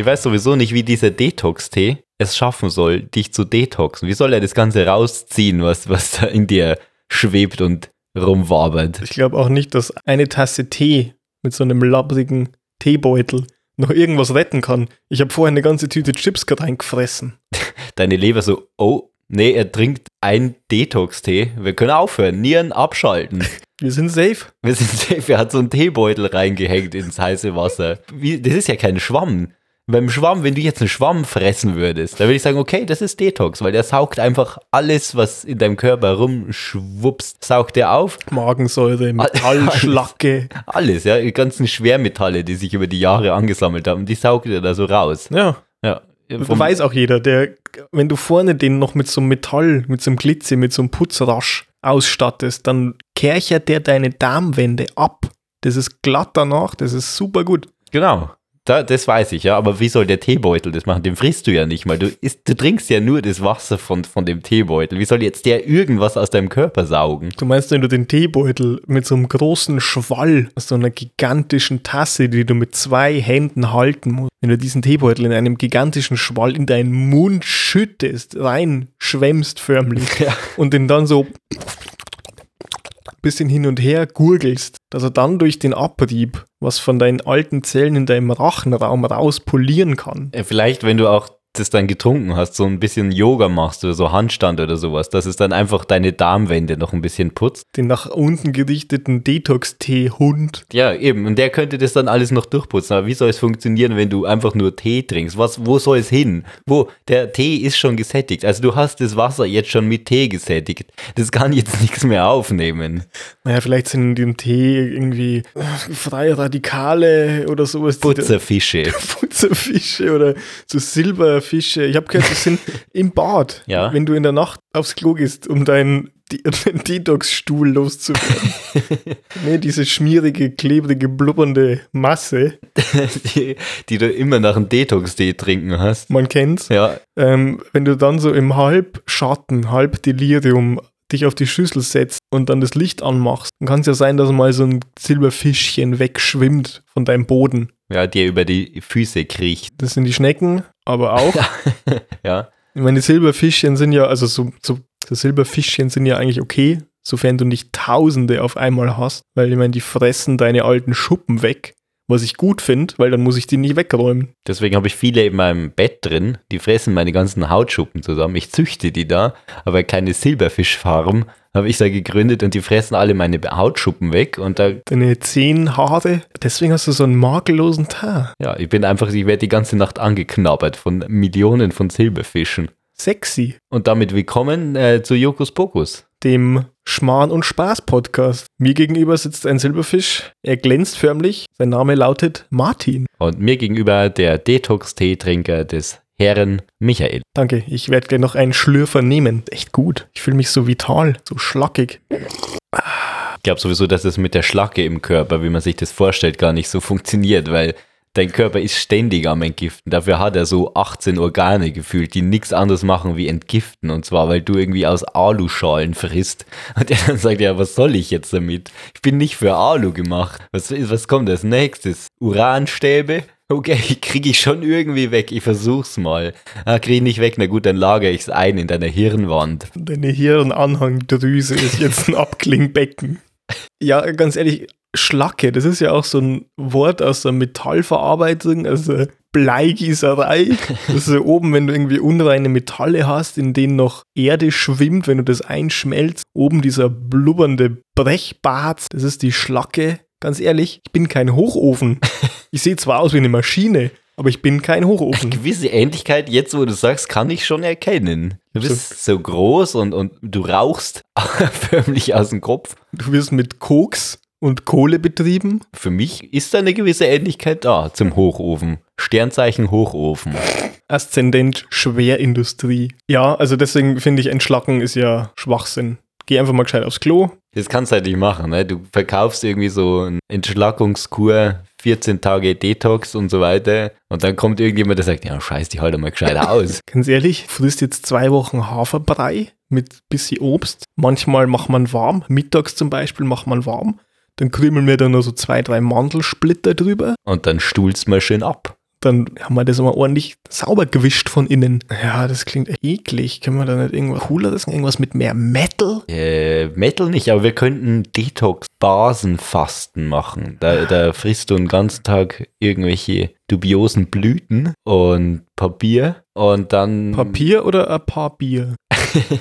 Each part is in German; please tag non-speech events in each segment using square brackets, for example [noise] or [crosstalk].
Ich weiß sowieso nicht, wie dieser Detox-Tee es schaffen soll, dich zu detoxen. Wie soll er das Ganze rausziehen, was, was da in dir schwebt und rumwabert? Ich glaube auch nicht, dass eine Tasse Tee mit so einem labbrigen Teebeutel noch irgendwas retten kann. Ich habe vorher eine ganze Tüte Chips gerade reingefressen. [laughs] Deine Leber so, oh, nee, er trinkt einen Detox-Tee. Wir können aufhören, Nieren abschalten. [laughs] Wir sind safe. Wir sind safe. Er hat so einen Teebeutel reingehängt ins heiße Wasser. Wie, das ist ja kein Schwamm. Beim Schwamm, wenn du jetzt einen Schwamm fressen würdest, dann würde ich sagen, okay, das ist Detox, weil der saugt einfach alles, was in deinem Körper rumschwupst, saugt er auf. Magensäure, Metall, Schlacke. [laughs] Alles, ja, die ganzen Schwermetalle, die sich über die Jahre angesammelt haben, die saugt er da so raus. Ja. Ja. Weiß auch jeder, der, wenn du vorne den noch mit so einem Metall, mit so einem Glitzer, mit so einem Putzrasch ausstattest, dann kerchert der deine Darmwände ab. Das ist glatt danach, das ist super gut. Genau. Da, das weiß ich, ja, aber wie soll der Teebeutel das machen? Den frisst du ja nicht mal. Du, isst, du trinkst ja nur das Wasser von, von dem Teebeutel. Wie soll jetzt der irgendwas aus deinem Körper saugen? Du meinst, wenn du den Teebeutel mit so einem großen Schwall aus so einer gigantischen Tasse, die du mit zwei Händen halten musst, wenn du diesen Teebeutel in einem gigantischen Schwall in deinen Mund schüttest, reinschwemmst förmlich Ja. und den dann so bisschen hin und her gurgelst, dass er dann durch den Abrieb was von deinen alten Zellen in deinem Rachenraum raus polieren kann. Vielleicht, wenn du auch das dann getrunken hast, so ein bisschen Yoga machst oder so Handstand oder sowas, dass es dann einfach deine Darmwände noch ein bisschen putzt. Den nach unten gerichteten Detox-Tee-Hund. Ja, eben. Und der könnte das dann alles noch durchputzen. Aber wie soll es funktionieren, wenn du einfach nur Tee trinkst? Was, wo soll es hin? Wo? Der Tee ist schon gesättigt. Also du hast das Wasser jetzt schon mit Tee gesättigt. Das kann jetzt [laughs] nichts mehr aufnehmen. Naja, vielleicht sind in dem Tee irgendwie freie Radikale oder sowas. Putzerfische. [laughs] Putzerfische oder so Silberfische. Ich habe gehört, die sind [laughs] im Bad. Ja. Wenn du in der Nacht aufs Klo gehst, um deinen [laughs] den Detox-Stuhl loszuwerden. [laughs] nee, diese schmierige, klebrige, blubbernde Masse. die, die du immer nach einem Detox-Tee trinken hast. Man kennt's. Ja, Ähm, wenn du dann so im Halbschatten, Halbdelirium dich auf die Schüssel setzt und dann das Licht anmachst, dann kann es ja sein, dass mal so ein Silberfischchen wegschwimmt von deinem Boden. ja, der über die Füße kriecht. Das sind die Schnecken, aber auch. [laughs] Ja, Ich meine, die Silberfischchen sind ja, also so, so, so Silberfischchen sind ja eigentlich okay, sofern du nicht Tausende auf einmal hast, weil ich meine, die fressen deine alten Schuppen weg, was ich gut finde, weil dann muss ich die nicht wegräumen. deswegen habe ich viele in meinem Bett drin. Die fressen meine ganzen Hautschuppen zusammen. Ich züchte die da, aber keine Silberfischfarm habe ich da gegründet und die fressen alle meine Hautschuppen weg. Und da, Deine zehn Haare, deswegen hast du so einen makellosen Teint. ja, ich bin einfach, ich werde die ganze Nacht angeknabbert von Millionen von Silberfischen. Sexy. Und damit willkommen äh, zu Jokus Pokus. dem Schmarrn- und Spaß-Podcast. Mir gegenüber sitzt ein Silberfisch. Er glänzt förmlich. Sein Name lautet Martin. Und mir gegenüber der Detox-Teetrinker des Herren Michael. Danke, ich werde gleich noch einen Schlürfer nehmen. Echt gut. Ich fühle mich so vital, so schlackig. Ich glaube sowieso, dass es mit der Schlacke im Körper, wie man sich das vorstellt, gar nicht so funktioniert, weil dein Körper ist ständig am Entgiften. Dafür hat er so 18 Organe gefühlt, die nichts anderes machen wie entgiften. Und zwar, weil du irgendwie aus Aluschalen frisst. Und er dann sagt, ja, was soll ich jetzt damit? Ich bin nicht für Alu gemacht. Was, was kommt als nächstes? Uranstäbe? Okay, [laughs] kriege ich schon irgendwie weg. Ich versuch's mal. Ah, krieg ich nicht weg. Na gut, dann lagere ich's ein in deiner Hirnwand. Deine Hirnanhangdrüse ist jetzt ein Abklingbecken. [laughs] Ja, ganz ehrlich, Schlacke, das ist ja auch so ein Wort aus der Metallverarbeitung, also Bleigießerei. [laughs] Das ist ja oben, wenn du irgendwie unreine Metalle hast, in denen noch Erde schwimmt, wenn du das einschmelzt. Oben dieser blubbernde Brechbart, das ist die Schlacke. Ganz ehrlich, ich bin kein Hochofen. [laughs] Ich sehe zwar aus wie eine Maschine, aber ich bin kein Hochofen. gewisse Ähnlichkeit, jetzt wo du sagst, kann ich schon erkennen. Du bist so groß und, und du rauchst [laughs] förmlich aus dem Kopf. Du wirst mit Koks und Kohle betrieben. Für mich ist da eine gewisse Ähnlichkeit da zum Hochofen. Sternzeichen Hochofen. Aszendent Schwerindustrie. Ja, also deswegen finde ich, Entschlacken ist ja Schwachsinn. Geh einfach mal gescheit aufs Klo. Das kannst du halt nicht machen. Ne? Du verkaufst irgendwie so eine Entschlackungskur, 14 Tage Detox und so weiter. Und dann kommt irgendjemand, der sagt, ja, scheiß dich halt mal gescheit aus. [laughs] Ganz ehrlich, frisst jetzt zwei Wochen Haferbrei mit bisschen Obst. Manchmal macht man warm. Mittags zum Beispiel macht man warm. Dann krümeln wir da noch so zwei, drei Mandelsplitter drüber. Und dann stuhlst mal schön ab. dann haben wir das mal ordentlich sauber gewischt von innen. Ja, das klingt eklig. Können wir da nicht irgendwas cooleres, irgendwas mit mehr Metal? Äh, Metal nicht, aber wir könnten Detox-Basenfasten machen. Da, da frisst du den ganzen Tag irgendwelche dubiosen Blüten und Papier und dann. Papier oder ein paar Bier? [laughs]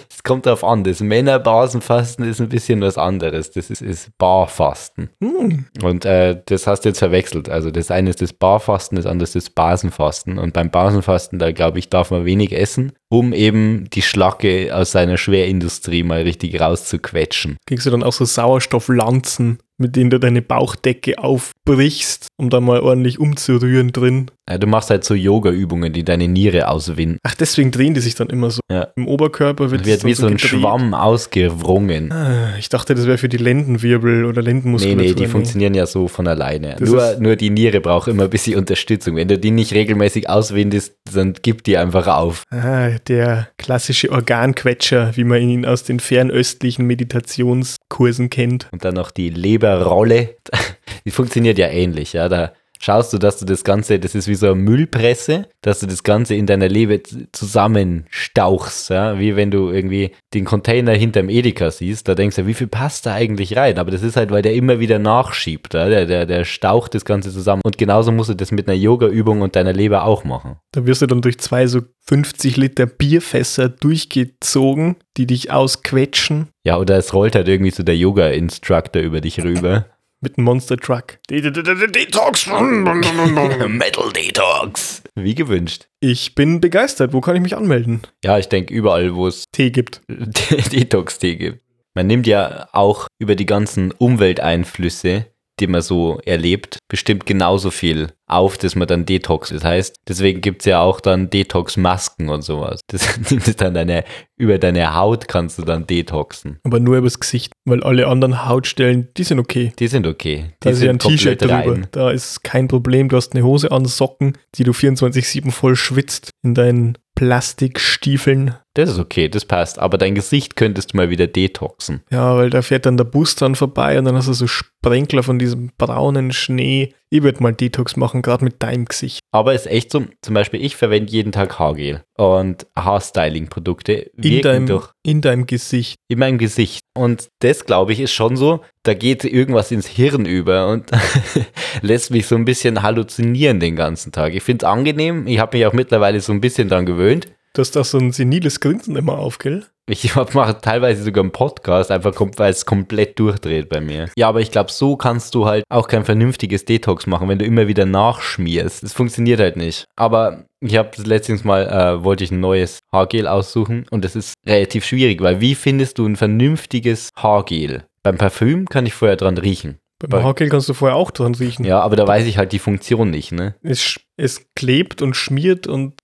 Es kommt darauf an. Das Männerbasenfasten ist ein bisschen was anderes. Das ist, ist Barfasten. Hm. Und äh, das hast du jetzt verwechselt. Also das eine ist das Barfasten, das andere ist das Basenfasten. Und beim Basenfasten, da glaube ich, darf man wenig essen, um eben die Schlacke aus seiner Schwerindustrie mal richtig rauszuquetschen. Kriegst du dann auch so Sauerstofflanzen, mit denen du deine Bauchdecke aufbrichst, um da mal ordentlich umzurühren drin. Ja, du machst halt so Yoga-Übungen, die deine Niere auswinden. Ach, deswegen drehen die sich dann immer so. Ja. Im Oberkörper wird, Wird wie so ein gedreht. Schwamm ausgewrungen. Ah, Ich dachte, das wäre für die Lendenwirbel oder Nee, Lendenmuskulatur. nee, die funktionieren ja so von alleine. Das Nur, nur die Niere braucht immer ein bisschen Unterstützung. Wenn du die nicht regelmäßig auswindest, dann gib die einfach auf. Ah, der klassische Organquetscher, wie man ihn aus den fernöstlichen Meditationskursen kennt. Und dann noch die Leberrolle. [laughs] Die funktioniert ja ähnlich, ja. Da schaust du, dass du das Ganze, das ist wie so eine Müllpresse, dass du das Ganze in deiner Leber z- zusammenstauchst, ja. Wie wenn du irgendwie den Container hinterm Edeka siehst, da denkst du, wie viel passt da eigentlich rein? Aber das ist halt, weil der immer wieder nachschiebt, ja? der, der, der staucht das Ganze zusammen. Und genauso musst du das mit einer Yoga-Übung und deiner Leber auch machen. Da wirst du dann durch zwei so 50 Liter Bierfässer durchgezogen, die dich ausquetschen Ja, oder es rollt halt irgendwie so der Yoga-Instructor über dich rüber. [laughs] mit einem Monster Truck. Detox! [laughs] Metal Detox. Wie gewünscht. Ich bin begeistert. Wo kann ich mich anmelden? Ja, ich denke, überall, wo es Tee gibt. [laughs] Detox-Tee gibt. Man nimmt ja auch über die ganzen Umwelteinflüsse, die man so erlebt, bestimmt genauso viel auf, dass man dann Detox. Das heißt, deswegen gibt es ja auch dann Detox-Masken und sowas. Das [laughs] nimmt dann deine, über deine Haut kannst du dann detoxen. Aber nur übers Gesicht, weil alle anderen Hautstellen, die sind okay. Die sind okay. Die Da ist ja ein T-Shirt drüber. rein. Da ist kein Problem. Du hast eine Hose an, Socken, die du 24-7 voll schwitzt in deinen Plastikstiefeln. Das ist okay, das passt. Aber dein Gesicht könntest du mal wieder detoxen. Ja, weil da fährt dann der Bus dran vorbei und dann hast du so Sprenkler von diesem braunen Schnee. Ich würde mal Detox machen, gerade mit deinem Gesicht. Aber ist echt so, zum Beispiel ich verwende jeden Tag Haargel und Haarstyling-Produkte In wirken deinem, durch in deinem Gesicht. in meinem Gesicht. Und das, glaube ich, ist schon so, da geht irgendwas ins Hirn über und [laughs] lässt mich so ein bisschen halluzinieren den ganzen Tag. Ich finde es angenehm. Ich habe mich auch mittlerweile so ein bisschen dran gewöhnt. Du hast da so ein seniles Grinsen immer auf, gell? Ich [laughs] mache teilweise sogar einen Podcast, einfach weil es komplett durchdreht bei mir. Ja, aber ich glaube, so kannst du halt auch kein vernünftiges Detox machen, wenn du immer wieder nachschmierst. Das funktioniert halt nicht. Aber ich habe das letztens mal, äh, wollte ich ein neues Haargel aussuchen und das ist relativ schwierig, weil wie findest du ein vernünftiges Haargel? Beim Parfüm kann ich vorher dran riechen. Beim Bei- Haargel kannst du vorher auch dran riechen. Ja, aber da weiß ich halt die Funktion nicht, ne? Es, es klebt und schmiert und.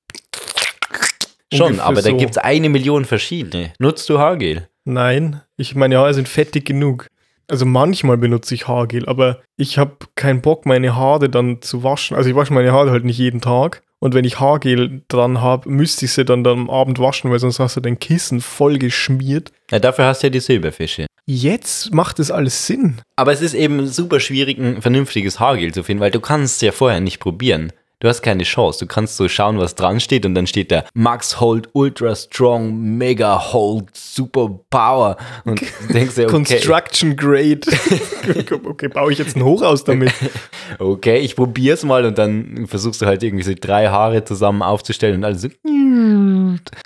Schon, aber da so. gibt es eine Million verschiedene. Nutzt du Haargel? Nein, ich meine Haare sind fettig genug. Also manchmal benutze ich Haargel, aber ich habe keinen Bock, meine Haare dann zu waschen. Also ich wasche meine Haare halt nicht jeden Tag. Und wenn ich Haargel dran habe, müsste ich sie dann, dann am Abend waschen, weil sonst hast du dein Kissen voll geschmiert. Ja, dafür hast du ja die Silberfische. Jetzt macht das alles Sinn. Aber es ist eben super schwierig, ein vernünftiges Haargel zu finden, weil du kannst es ja vorher nicht probieren. Du hast keine Chance. Du kannst so schauen, was dran steht und dann steht da Max Hold Ultra Strong Mega Hold Super Power und [laughs] du denkst dir, okay, Construction Grade. [laughs] okay, baue ich jetzt ein Hochhaus damit? [laughs] okay, ich probier's mal und dann versuchst du halt irgendwie so drei Haare zusammen aufzustellen und alles so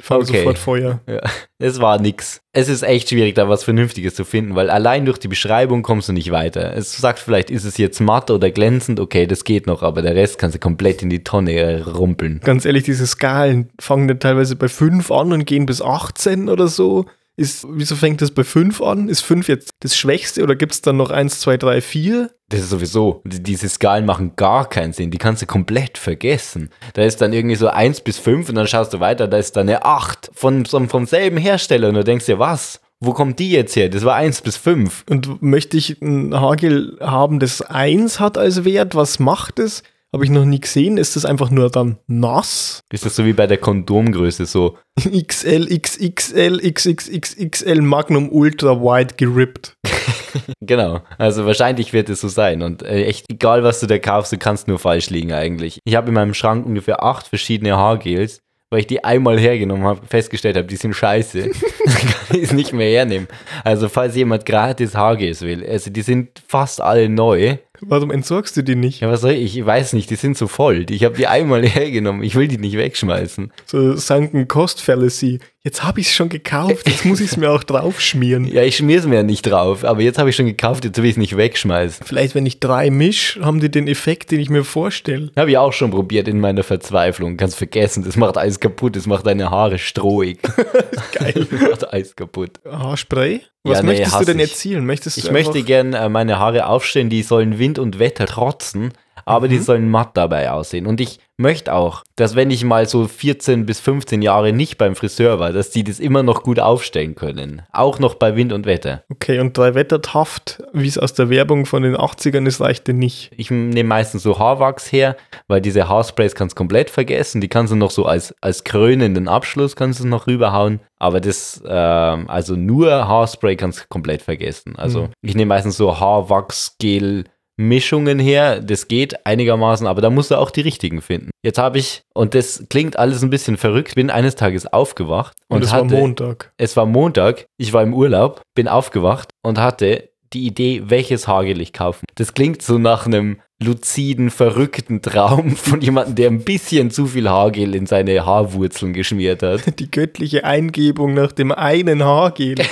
Fang Okay. sofort Feuer. Ja, es war nix. Es ist echt schwierig, da was Vernünftiges zu finden, weil allein durch die Beschreibung kommst du nicht weiter. Es sagt vielleicht, ist es jetzt matt oder glänzend, okay, das geht noch, aber der Rest kannst du komplett in die Tonne rumpeln. Ganz ehrlich, diese Skalen fangen dann teilweise bei 5 an und gehen bis 18 oder so. Ist, wieso fängt das bei 5 an? Ist 5 jetzt das Schwächste oder gibt es dann noch 1, 2, 3, 4? Das ist sowieso, die- diese Skalen machen gar keinen Sinn, die kannst du komplett vergessen. Da ist dann irgendwie so 1 bis 5 und dann schaust du weiter, da ist dann eine 8 von, vom, vom selben Hersteller und du denkst dir, was? Wo kommt die jetzt her? Das war 1 bis 5. Und möchte ich ein Haargel haben, das 1 hat als Wert? Was macht es? Habe ich noch nie gesehen. Ist das einfach nur dann nass? Ist das so wie bei der Kondomgröße so? XL, XXL, XXXXL Magnum Ultra Wide gerippt. [laughs] Genau. Also wahrscheinlich wird es so sein. Und äh, echt, egal was du da kaufst, du kannst nur falsch liegen eigentlich. Ich habe in meinem Schrank ungefähr acht verschiedene Haargels, weil ich die einmal hergenommen habe, festgestellt habe, die sind scheiße. [laughs] [laughs] Kann ich es nicht mehr hernehmen. Also falls jemand gratis Haargels will, also die sind fast alle neu. Warum entsorgst du die nicht? Ja, was soll ich? Ich weiß nicht, die sind so voll. Ich habe die einmal [laughs] hergenommen. Ich will die nicht wegschmeißen. So Sunken Cost Fallacy. Jetzt habe ich es schon gekauft, jetzt muss ich es mir auch draufschmieren. Ja, ich schmier es mir ja nicht drauf, aber jetzt habe ich schon gekauft, jetzt will ich es nicht wegschmeißen. Vielleicht, wenn ich drei misch, haben die den Effekt, den ich mir vorstelle. Habe ich auch schon probiert in meiner Verzweiflung. Kannst vergessen, das macht alles kaputt, das macht deine Haare strohig. [laughs] Geil. [laughs] das macht alles kaputt. Haarspray? Was Ja, nee, möchtest du denn erzielen? Möchtest Ich möchte gern äh, meine Haare aufstellen, die sollen Wind und Wetter trotzen, aber Mhm. die sollen matt dabei aussehen. Und ich möchte auch, dass wenn ich mal so 14 bis 15 Jahre nicht beim Friseur war, dass die das immer noch gut aufstellen können. Auch noch bei Wind und Wetter. Okay, und drei Wettertaft, wie es aus der Werbung von den 80ern ist, reicht dir nicht. Ich nehme meistens so Haarwachs her, weil diese Haarsprays kannst du komplett vergessen. Die kannst du noch so als, als krönenden Abschluss kannst du noch rüberhauen. Aber das, ähm, also nur Haarspray kannst du komplett vergessen. Also Mhm. ich nehme meistens so Haarwachs-Gel. Mischungen her, das geht einigermaßen, aber da musst du auch die richtigen finden. Jetzt habe ich, und das klingt alles ein bisschen verrückt, bin eines Tages aufgewacht Und, und, es war hatte, Montag. es war Montag, ich war im Urlaub, bin aufgewacht und hatte die Idee, welches Haargel ich kaufen. Das klingt so nach einem luziden, verrückten Traum [laughs] von jemandem, der ein bisschen zu viel Haargel in seine Haarwurzeln geschmiert hat. [laughs] Die göttliche Eingebung nach dem einen Haargel. [laughs]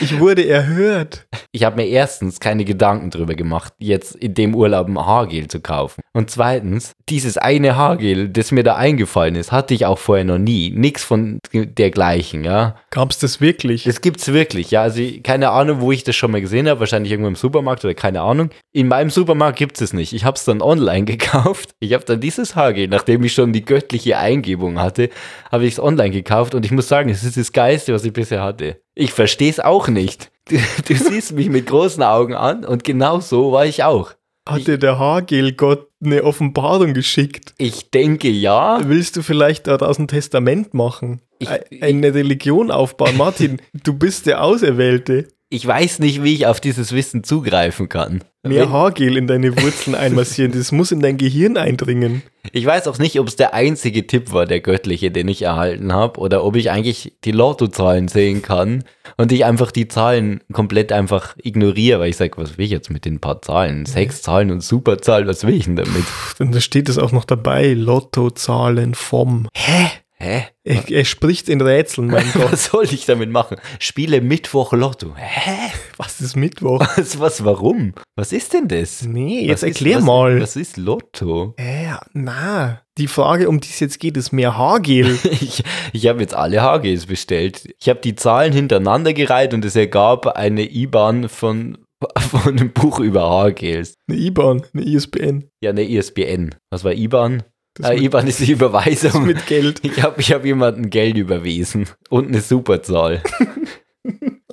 Ich wurde erhört. Ich habe mir erstens keine Gedanken drüber gemacht, jetzt in dem Urlaub ein Haargel zu kaufen. Und zweitens, dieses eine Haargel, das mir da eingefallen ist, hatte ich auch vorher noch nie. Nix von dergleichen, ja. Gab's das wirklich? Das gibt's wirklich, ja. Also keine Ahnung, wo ich das schon mal gesehen habe, wahrscheinlich irgendwo im Supermarkt oder keine Ahnung. In meinem Supermarkt gibt's es nicht. Ich habe es dann online gekauft. Ich habe dann dieses Haargel, nachdem ich schon die göttliche Eingebung hatte, habe ich es online gekauft und ich muss sagen, es ist das Geilste, was ich bisher hatte. Ich verstehe es auch nicht. [laughs] Du, du siehst mich mit großen Augen an und genau so war ich auch. Hatte der Haargel-Gott eine Offenbarung geschickt? Ich denke ja. Willst du vielleicht daraus ein Testament machen? Ich- Ei- eine Religion aufbauen? [laughs] Martin, du bist der Auserwählte. Ich weiß nicht, wie ich auf dieses Wissen zugreifen kann. Mehr Haargel in deine Wurzeln einmassieren, das muss in dein Gehirn eindringen. Ich weiß auch nicht, ob es der einzige Tipp war, der göttliche, den ich erhalten habe, oder ob ich eigentlich die Lottozahlen sehen kann und ich einfach die Zahlen komplett einfach ignoriere, weil ich sage, was will ich jetzt mit den paar Zahlen? Sechs Zahlen und Superzahlen, was will ich denn damit? Dann da steht es auch noch dabei, Lottozahlen vom. Hä? Hä? Er, er spricht in Rätseln, mein [laughs] Gott. Was soll ich damit machen? Spiele Mittwoch Lotto. Hä? Was ist Mittwoch? [laughs] Was, was, warum? Was ist denn das? Nee, Was jetzt ist- erklär was, mal. Was ist Lotto? Äh, na, die Frage, um die es jetzt geht, ist mehr Haargel. [laughs] Ich, ich habe jetzt alle HGs bestellt. Ich habe die Zahlen hintereinander gereiht und es ergab eine IBAN von, von einem Buch über Haargels. Eine IBAN, eine ISBN. Ja, eine ISBN. Was war IBAN? Das mit- IBAN ist die [laughs] Überweisung. Mit Geld. ich habe ich hab jemandem Geld überwiesen und eine Superzahl.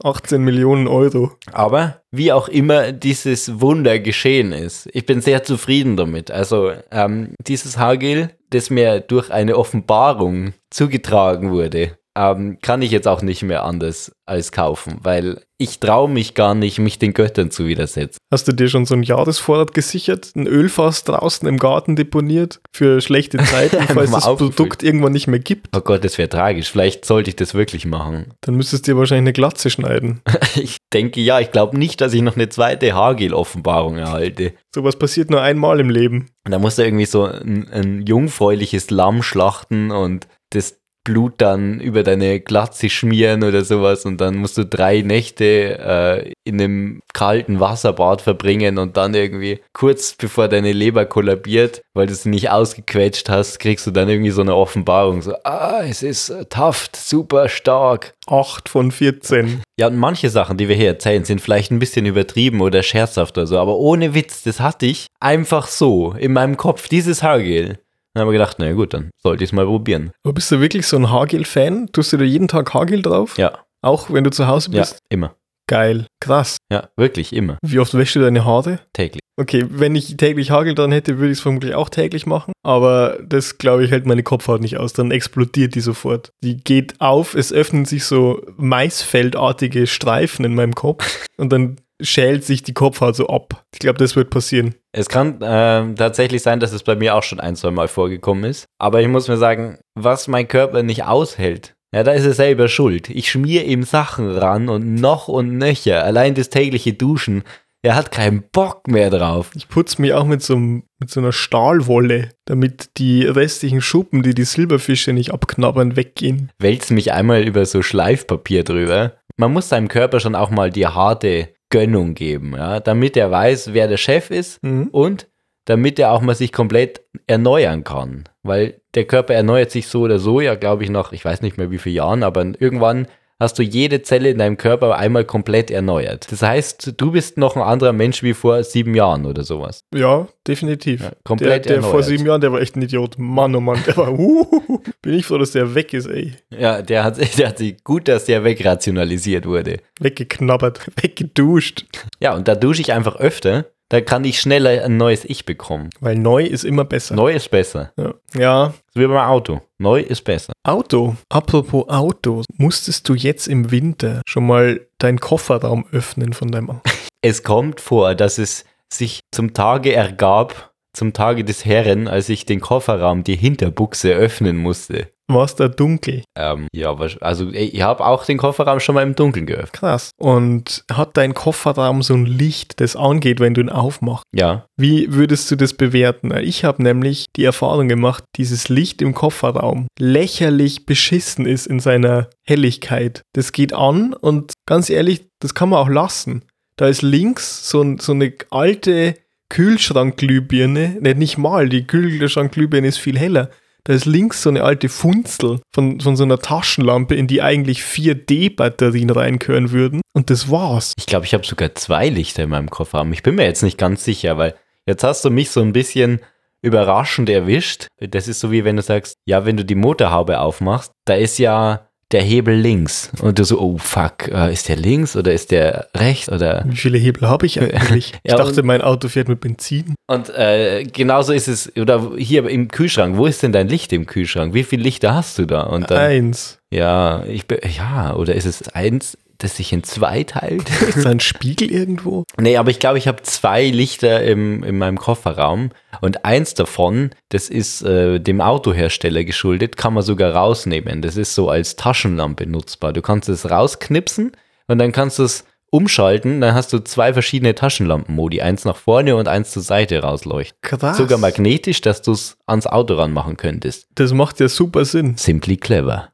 18 [laughs] Millionen Euro. Aber wie auch immer dieses Wunder geschehen ist, ich bin sehr zufrieden damit. Also ähm, dieses Haargel, das mir durch eine Offenbarung zugetragen wurde, ähm, kann ich jetzt auch nicht mehr anders als kaufen, weil ich traue mich gar nicht, mich den Göttern zu widersetzen. Hast du dir schon so einen Jahresvorrat gesichert? Ein Ölfass draußen im Garten deponiert? Für schlechte Zeiten, [laughs] falls das. Produkt irgendwann nicht mehr gibt? Oh Gott, das wäre tragisch. Vielleicht sollte ich das wirklich machen. Dann müsstest du dir wahrscheinlich eine Glatze schneiden. [laughs] Ich denke ja, ich glaube nicht, dass ich noch eine zweite Haargel-Offenbarung erhalte. Sowas passiert nur einmal im Leben. Und da musst du irgendwie so ein, ein jungfräuliches Lamm schlachten und das Blut dann über deine Glatze schmieren oder sowas und dann musst du drei Nächte äh, in einem kalten Wasserbad verbringen und dann irgendwie kurz bevor deine Leber kollabiert, weil du sie nicht ausgequetscht hast, kriegst du dann irgendwie so eine Offenbarung, so, ah, es ist äh, Taft, super stark. 8 von 14. Ja, und manche Sachen, die wir hier erzählen, sind vielleicht ein bisschen übertrieben oder scherzhaft oder so, aber ohne Witz, das hatte ich einfach so in meinem Kopf, dieses Haargel. Dann haben wir gedacht, na gut, dann sollte ich es mal probieren. Aber bist du wirklich so ein Haargel-Fan? Tust du da jeden Tag Haargel drauf? Ja, Auch wenn du zu Hause ja, bist? immer. Geil. Krass. Ja, wirklich immer. Wie oft wäschst du deine Haare? Täglich. Okay, wenn ich täglich Hagel dran hätte, würde ich es vermutlich auch täglich machen. Aber das, glaube ich, hält meine Kopfhaut nicht aus. Dann explodiert die sofort. Die geht auf, es öffnen sich so maisfeldartige Streifen in meinem Kopf [laughs] und dann schält sich die Kopfhaut so ab. Ich glaube, das wird passieren. Es kann ähm, tatsächlich sein, dass es bei mir auch schon ein, zwei Mal vorgekommen ist. Aber ich muss mir sagen, was mein Körper nicht aushält, ja, da ist er selber schuld. Ich schmier ihm Sachen ran und noch und nöcher. Allein das tägliche Duschen. Er hat keinen Bock mehr drauf. Ich putze mich auch mit so, mit so einer Stahlwolle, damit die restlichen Schuppen, die die Silberfische nicht abknabbern, weggehen. Wälzt mich einmal über so Schleifpapier drüber. Man muss seinem Körper schon auch mal die harte Gönnung geben, ja, damit er weiß, wer der Chef ist Mhm. und damit er auch mal sich komplett erneuern kann. Weil der Körper erneuert sich so oder so, ja, glaube ich, nach, ich weiß nicht mehr wie viele Jahren, aber irgendwann hast du jede Zelle in deinem Körper einmal komplett erneuert. Das heißt, du bist noch ein anderer Mensch wie vor sieben Jahren oder sowas. Ja, definitiv. Ja, der komplett der vor erneuert. sieben Jahren, der war echt ein Idiot. Mann, oh Mann, der war, [laughs] uh, bin ich froh, dass der weg ist, ey. Ja, der hat, [laughs] der hat sich gut, dass der wegrationalisiert wurde. Weggeknabbert, [laughs] weggeduscht. Ja, und da dusche ich einfach öfter, da kann ich schneller ein neues Ich bekommen. Weil neu ist immer besser. Neu ist besser. Ja. ja. So wie beim Auto. Neu ist besser. Auto. Apropos Autos. Musstest du jetzt im Winter schon mal deinen Kofferraum öffnen von deinem Auto? [laughs] Es kommt vor, dass es sich zum Tage ergab, zum Tage des Herren, als ich den Kofferraum, die Hinterbuchse öffnen musste. War es da dunkel? Ähm, ja, also ich habe auch den Kofferraum schon mal im Dunkeln geöffnet. Krass. Und hat dein Kofferraum so ein Licht, das angeht, wenn du ihn aufmachst? Ja, Wie würdest du das bewerten? Ich habe nämlich die Erfahrung gemacht, dieses Licht im Kofferraum lächerlich beschissen ist in seiner Helligkeit. Das geht an und ganz ehrlich, das kann man auch lassen. Da ist links so, so eine alte Kühlschrankglühbirne, ne, nicht mal, die Kühlschrankglühbirne ist viel heller. Da ist links so eine alte Funzel von, von so einer Taschenlampe, in die eigentlich 4D-Batterien reinkören würden. Und das war's. ich glaube, ich habe sogar zwei Lichter in meinem Kofferraum. Ich bin mir jetzt nicht ganz sicher, weil jetzt hast du mich so ein bisschen überraschend erwischt. Das ist so wie wenn du sagst, ja, wenn du die Motorhaube aufmachst, da ist ja der Hebel links. Und du so, oh fuck, äh, ist der links oder ist der rechts oder Wie viele Hebel habe ich [laughs] eigentlich? Ich Ja, dachte, mein Auto fährt mit Benzin. Und äh, genauso ist es, oder hier im Kühlschrank, wo ist denn dein Licht im Kühlschrank? Wie viele Lichter hast du da? Und dann, Eins. ja, ich bin, ja, oder ist es eins, das sich in zwei teilt? [laughs] Ist da ein Spiegel irgendwo? nee, aber ich glaube, ich habe zwei Lichter im, in meinem Kofferraum und eins davon, das ist äh, dem Autohersteller geschuldet, kann man sogar rausnehmen. Das ist so als Taschenlampe nutzbar. Du kannst es rausknipsen und dann kannst du es umschalten, dann hast du zwei verschiedene Taschenlampenmodi, eins nach vorne und eins zur Seite rausleuchten. Krass. Sogar magnetisch, dass du es ans Auto ranmachen könntest. Das macht ja super Sinn. Simply clever.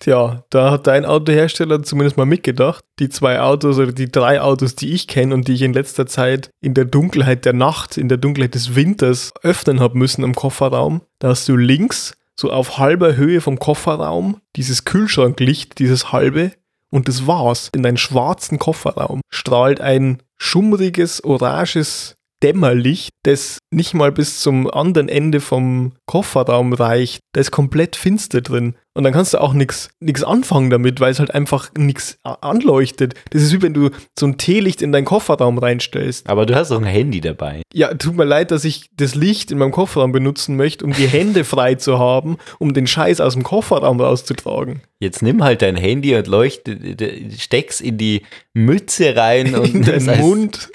Tja, da hat dein Autohersteller zumindest mal mitgedacht. Die zwei Autos oder die drei Autos, die ich kenne und die ich in letzter Zeit in der Dunkelheit der Nacht, in der Dunkelheit des Winters öffnen habe müssen am Kofferraum, da hast du links, so auf halber Höhe vom Kofferraum, dieses Kühlschranklicht, dieses halbe, und das war's. In deinen schwarzen Kofferraum strahlt ein schummriges, oranges Dämmerlicht, das nicht mal bis zum anderen Ende vom Kofferraum reicht. Da ist komplett finster drin. Und dann kannst du auch nichts anfangen damit, weil es halt einfach nichts anleuchtet. Das ist wie wenn du so ein Teelicht in deinen Kofferraum reinstellst. Aber du hast auch ein Handy dabei. Ja, tut mir leid, dass ich das Licht in meinem Kofferraum benutzen möchte, um die Hände frei zu haben, um den Scheiß aus dem Kofferraum rauszutragen. Jetzt nimm halt dein Handy und leuchte, steck's in die Mütze rein und [laughs] In als- Mund.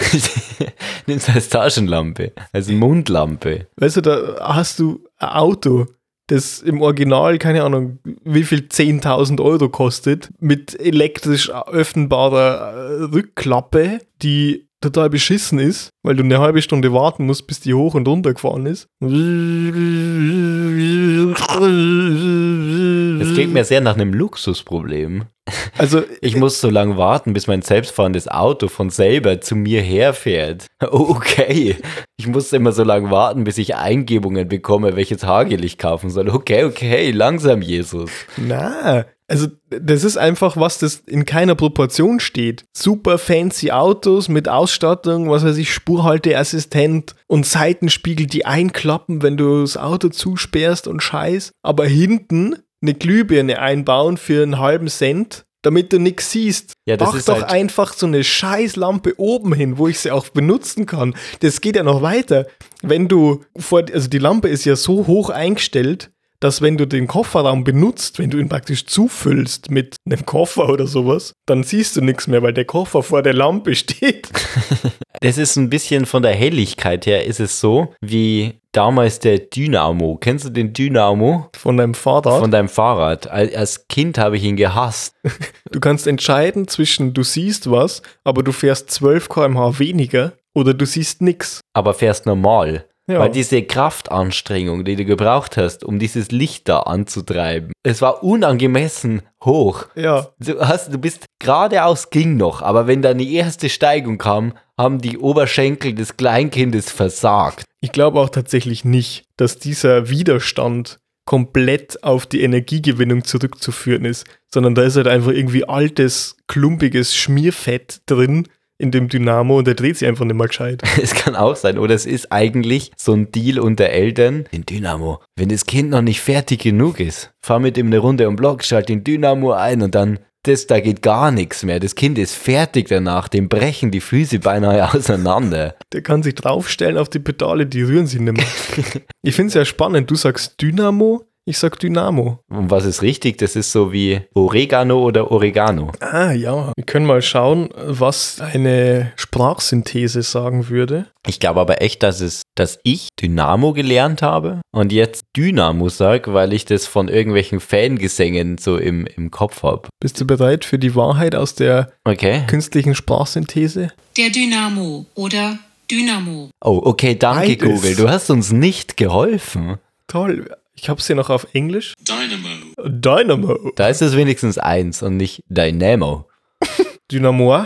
[laughs] nimm's als Taschenlampe, als Mundlampe. Weißt du, da hast du ein Auto, das im Original, keine Ahnung, wie viel 10.000 Euro kostet, mit elektrisch öffnbarer äh, Rückklappe, die total beschissen ist, weil du eine halbe Stunde warten musst, bis die hoch und runter gefahren ist. Das klingt mir sehr nach einem Luxusproblem. Also, [laughs] Ich muss so lange warten, bis mein selbstfahrendes Auto von selber zu mir herfährt. [laughs] Okay. Ich muss immer so lange warten, bis ich Eingebungen bekomme, welches Haargel ich kaufen soll. Okay, okay, langsam, Jesus. na, also das ist einfach, was das in keiner Proportion steht. Super fancy Autos mit Ausstattung, was weiß ich, Spurhalteassistent und Seitenspiegel, die einklappen, wenn du das Auto zusperrst und Scheiß. Aber hinten eine Glühbirne einbauen für einen halben Cent, damit du nichts siehst. Ja, das Mach ist doch halt- einfach so eine Scheißlampe oben hin, wo ich sie auch benutzen kann. Das geht ja noch weiter. Wenn du vor, also die Lampe ist ja so hoch eingestellt, dass wenn du den Kofferraum benutzt, wenn du ihn praktisch zufüllst mit einem Koffer oder sowas, dann siehst du nichts mehr, weil der Koffer vor der Lampe [laughs] steht. Das ist ein bisschen von der Helligkeit her, ist es so, wie damals der Dynamo. Kennst du den Dynamo Von deinem Fahrrad. von deinem Fahrrad? Al- Als Kind habe ich ihn gehasst. [laughs] Du kannst entscheiden zwischen du siehst was, aber du fährst 12 km/h weniger oder du siehst nichts. aber fährst normal. Ja. Weil diese Kraftanstrengung, die du gebraucht hast, um dieses Licht da anzutreiben, es war unangemessen hoch. Ja, Du, hast, du bist geradeaus ging noch, aber wenn dann die erste Steigung kam, haben die Oberschenkel des Kleinkindes versagt. ich glaube auch tatsächlich nicht, dass dieser Widerstand komplett auf die Energiegewinnung zurückzuführen ist, sondern da ist halt einfach irgendwie altes, klumpiges Schmierfett drin in dem Dynamo und der dreht sich einfach nicht mal gescheit. [laughs] Es kann auch sein, oder es ist eigentlich so ein Deal unter Eltern. Den Dynamo. Wenn das Kind noch nicht fertig genug ist, fahr mit ihm eine Runde um Block, schalt den Dynamo ein und dann, das, da geht gar nichts mehr. Das Kind ist fertig danach, dem brechen die Füße beinahe [laughs] auseinander. Der kann sich draufstellen auf die Pedale, die rühren sich nicht mehr. [laughs] ich finde es ja spannend, du sagst Dynamo, ich sag Dynamo. Und was ist richtig? Das ist so wie Oregano oder Oregano. Ah ja, wir können mal schauen, was eine Sprachsynthese sagen würde. Ich glaube aber echt, dass es, dass ich Dynamo gelernt habe und jetzt Dynamo sag, weil ich das von irgendwelchen Fangesängen so im, im Kopf habe. Bist du bereit für die Wahrheit aus der Okay. künstlichen Sprachsynthese? Der Dynamo oder Dynamo. Oh, okay, danke Beides. Google. Du hast uns nicht geholfen. Toll. Ich habe es hier noch auf Englisch. Dynamo. Dynamo. Da ist es wenigstens eins und nicht Dynamo. [laughs] Dynamo.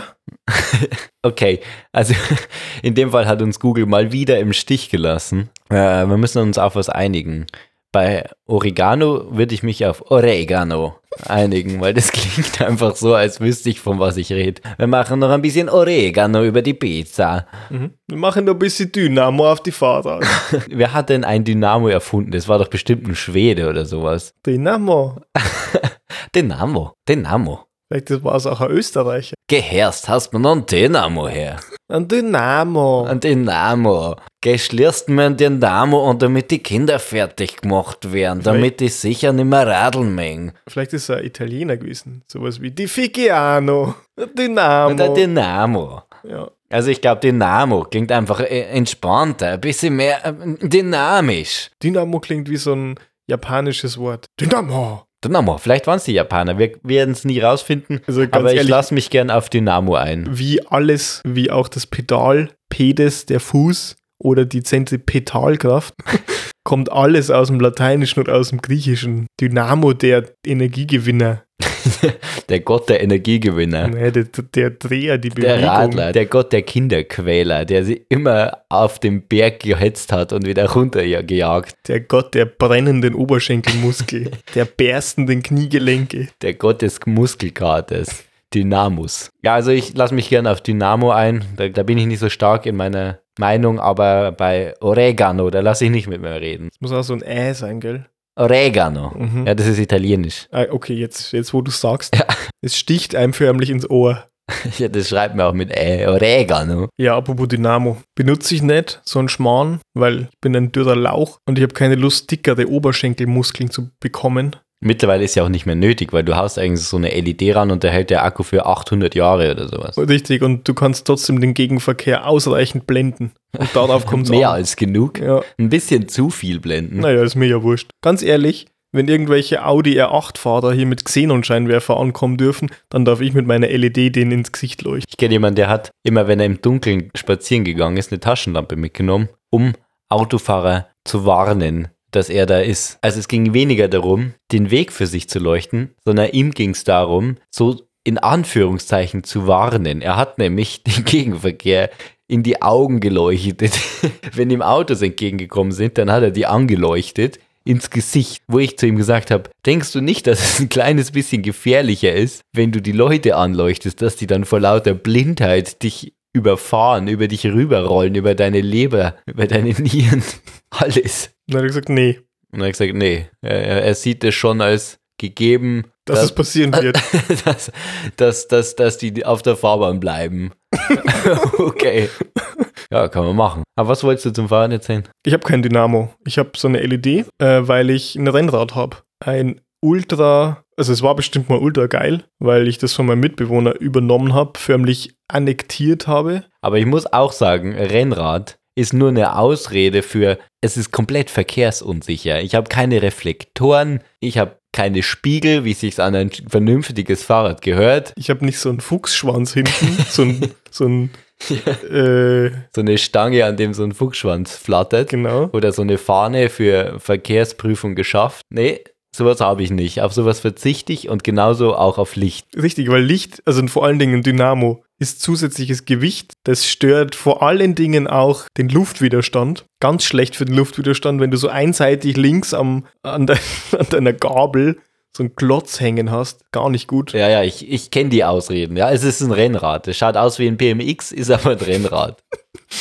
Okay, also [laughs] in dem Fall hat uns Google mal wieder im Stich gelassen. Äh, wir müssen uns auf was einigen. Bei Oregano würde ich mich auf Oregano einigen, weil das [laughs] klingt einfach so, als wüsste ich, von was ich rede. Wir machen noch ein bisschen Oregano über die Pizza. Mhm. Wir machen noch ein bisschen Dynamo auf die Fahrrad. [laughs] Wer hat denn ein Dynamo erfunden? Das war doch bestimmt ein Schwede oder sowas. Dynamo. [laughs] Dynamo, Dynamo. Vielleicht war es auch ein Österreicher. Gehörst, hast mir noch ein Dynamo her. Ein Dynamo. Ein Dynamo. Geschlierst mir ein Dynamo und damit die Kinder fertig gemacht werden, damit die sicher nicht mehr radeln mengen. Vielleicht ist er Italiener gewesen. Sowas wie die Figiano. Dynamo. Ein Dynamo. ja. Also ich glaube, Dynamo klingt einfach äh, entspannter, ein bisschen mehr äh, dynamisch. Dynamo klingt wie so ein japanisches Wort. Dynamo. Dynamo, vielleicht waren es die Japaner, wir werden es nie rausfinden, Also aber ich lasse mich gern auf Dynamo ein. Wie alles, wie auch das Pedal, Pedes, der Fuß oder die Zentripetalkraft, [laughs] kommt alles aus dem Lateinischen und aus dem Griechischen. Dynamo, der Energiegewinner. [laughs] Der Gott der Energiegewinner. Nee, der, der Dreher, die Der Bewegung. Radler, der Gott der Kinderquäler, der sie immer auf den Berg gehetzt hat und wieder runter gejagt. Der Gott der brennenden Oberschenkelmuskel. [laughs] der berstenden Kniegelenke. Der Gott des Muskelkaters. Dynamus. Ja, also ich lasse mich gerne auf Dynamo ein. Da, da bin ich nicht so stark in meiner Meinung, aber bei Oregano, da lasse ich nicht mit mir reden. Das muss auch so ein Ä sein, gell? Oregano. Mhm. Ja, das ist italienisch. Ah, okay, jetzt, jetzt wo du sagst. Es sticht einem förmlich ins Ohr. [laughs] Ja, das schreibt mir auch mit Ä. Oregano. Ja, apropos Dynamo. Benutze ich nicht so einen Schmarrn, weil ich bin ein dürrer Lauch und ich habe keine Lust, dickere Oberschenkelmuskeln zu bekommen. Mittlerweile ist ja auch nicht mehr nötig, weil du hast eigentlich so eine LED ran und der hält der Akku für 800 Jahre oder sowas. Richtig, und du kannst trotzdem den Gegenverkehr ausreichend blenden. Und darauf [laughs] kommt es Mehr an. als genug. Ja, Ein bisschen zu viel blenden. naja, ist mir ja wurscht. Ganz ehrlich, wenn irgendwelche Audi R8-Fahrer hier mit Xenonscheinwerfer ankommen dürfen, dann darf ich mit meiner LED denen ins Gesicht leuchten. Ich kenne jemanden, der hat immer, wenn er im Dunkeln spazieren gegangen ist, eine Taschenlampe mitgenommen, um Autofahrer zu warnen, dass er da ist. Also es ging weniger darum, den Weg für sich zu leuchten, sondern ihm ging es darum, so in Anführungszeichen zu warnen. Er hat nämlich [laughs] den Gegenverkehr in die Augen geleuchtet. [laughs] Wenn ihm Autos entgegengekommen sind, dann hat er die angeleuchtet ins Gesicht, wo ich zu ihm gesagt habe, denkst du nicht, dass es ein kleines bisschen gefährlicher ist, wenn du die Leute anleuchtest, dass die dann vor lauter Blindheit dich überfahren, über dich rüberrollen, über deine Leber, über deine Nieren, [laughs] alles. Und dann hat er gesagt, nee. Und er hat gesagt, nee, er, er sieht es schon als gegeben, dass Das- es passieren wird. [laughs] dass, dass, dass, dass die auf der Fahrbahn bleiben. [laughs] okay. Ja, kann man machen. Aber was wolltest du zum Fahren erzählen? Ich habe kein Dynamo. Ich habe so eine LED, äh, weil ich ein Rennrad habe. Ein Ultra, also es war bestimmt mal ultra geil, weil ich das von meinem Mitbewohner übernommen habe, förmlich annektiert habe. Aber ich muss auch sagen, Rennrad ist nur eine Ausrede für, es ist komplett verkehrsunsicher. Ich habe keine Reflektoren, ich habe keine Spiegel, wie sich an ein vernünftiges Fahrrad gehört. Ich habe nicht so einen Fuchsschwanz hinten, so ein, so ein [laughs] äh, So eine Stange, an dem so ein Fuchsschwanz flattert. genau. Oder so eine Fahne für Verkehrsprüfung geschafft. Nee, sowas habe ich nicht. Auf sowas verzichte ich und genauso auch auf Licht. Richtig, weil Licht, also vor allen Dingen Dynamo, ist zusätzliches Gewicht. Das stört vor allen Dingen auch den Luftwiderstand. Ganz schlecht für den Luftwiderstand, wenn du so einseitig links am, an, de, [laughs] an deiner Gabel so einen Klotz hängen hast. Gar nicht gut. Ja, ja, ich, ich kenne die Ausreden. Ja, es ist ein Rennrad. Es schaut aus wie ein BMX, ist aber ein Rennrad.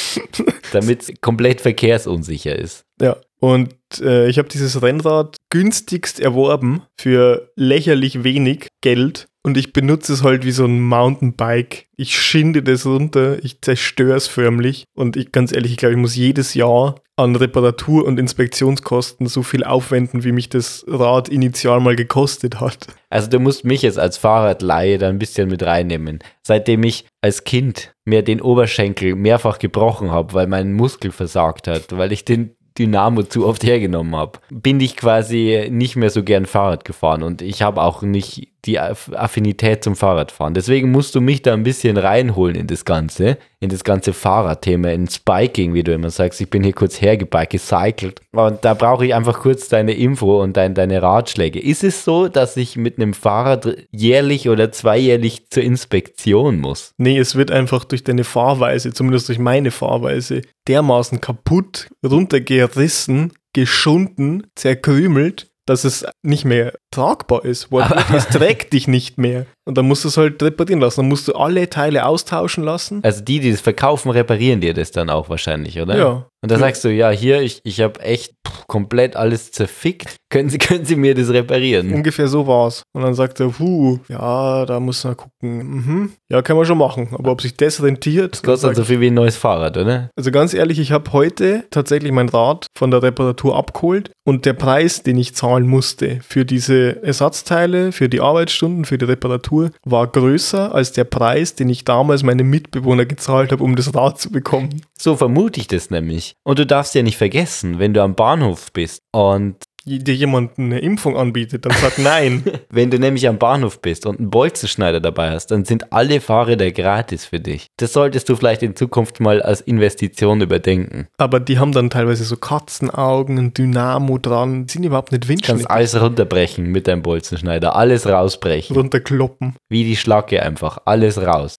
[laughs] Damit es komplett verkehrsunsicher ist. Ja. Und äh, ich habe dieses Rennrad günstigst erworben für lächerlich wenig Geld. Und ich benutze es halt wie so ein Mountainbike. Ich schinde das runter, ich zerstöre es förmlich. Und ich ganz ehrlich, ich glaube, ich muss jedes Jahr an Reparatur- und Inspektionskosten so viel aufwenden, wie mich das Rad initial mal gekostet hat. Also du musst mich jetzt als Fahrradleihe da ein bisschen mit reinnehmen. Seitdem ich als Kind mir den Oberschenkel mehrfach gebrochen habe, weil mein Muskel versagt hat, weil ich den Dynamo zu oft hergenommen habe, bin ich quasi nicht mehr so gern Fahrrad gefahren und ich habe auch nicht die Aff- Affinität zum Fahrradfahren. Deswegen musst du mich da ein bisschen reinholen in das Ganze, in das ganze Fahrradthema, ins Biking, wie du immer sagst. Ich bin hier kurz hergebike, gecycelt und da brauche ich einfach kurz deine Info und dein, deine Ratschläge. Ist es so, dass ich mit einem Fahrrad jährlich oder zweijährlich zur Inspektion muss? Nee, es wird einfach durch deine Fahrweise, zumindest durch meine Fahrweise, dermaßen kaputt, runtergerissen, geschunden, zerkrümelt, dass es nicht mehr tragbar ist. Wortwörtlich, es trägt dich nicht mehr. Und dann musst du es halt reparieren lassen. Dann musst du alle Teile austauschen lassen. Also die, die das verkaufen, reparieren dir das dann auch wahrscheinlich, oder? Ja. Und da sagst du, ja, hier, ich, ich habe echt pff, komplett alles zerfickt. [laughs] Können Sie, können Sie mir das reparieren? Ungefähr so war's. Und dann sagt er, puh, ja, da muss man gucken. Mhm. Ja, kann man schon machen. Aber ob sich das rentiert. Das kostet so viel wie ein neues Fahrrad, oder? Also ganz ehrlich, ich habe heute tatsächlich mein Rad von der Reparatur abgeholt und der Preis, den ich zahlen musste für diese Ersatzteile, für die Arbeitsstunden, für die Reparatur, war größer als der Preis, den ich damals meinem Mitbewohner gezahlt habe, um das Rad zu bekommen. So vermute ich das nämlich. Und du darfst ja nicht vergessen, wenn du am Bahnhof bist und Dir jemand eine Impfung anbietet, dann sagt nein. [laughs] wenn du nämlich am Bahnhof bist und einen Bolzenschneider dabei hast, dann sind alle Fahrräder gratis für dich. Das solltest du vielleicht in Zukunft mal als Investition überdenken. Aber die haben dann teilweise so Katzenaugen, ein Dynamo dran, sind überhaupt nicht Du kannst alles runterbrechen mit deinem Bolzenschneider, alles rausbrechen. runterkloppen. Wie die Schlacke einfach, alles raus.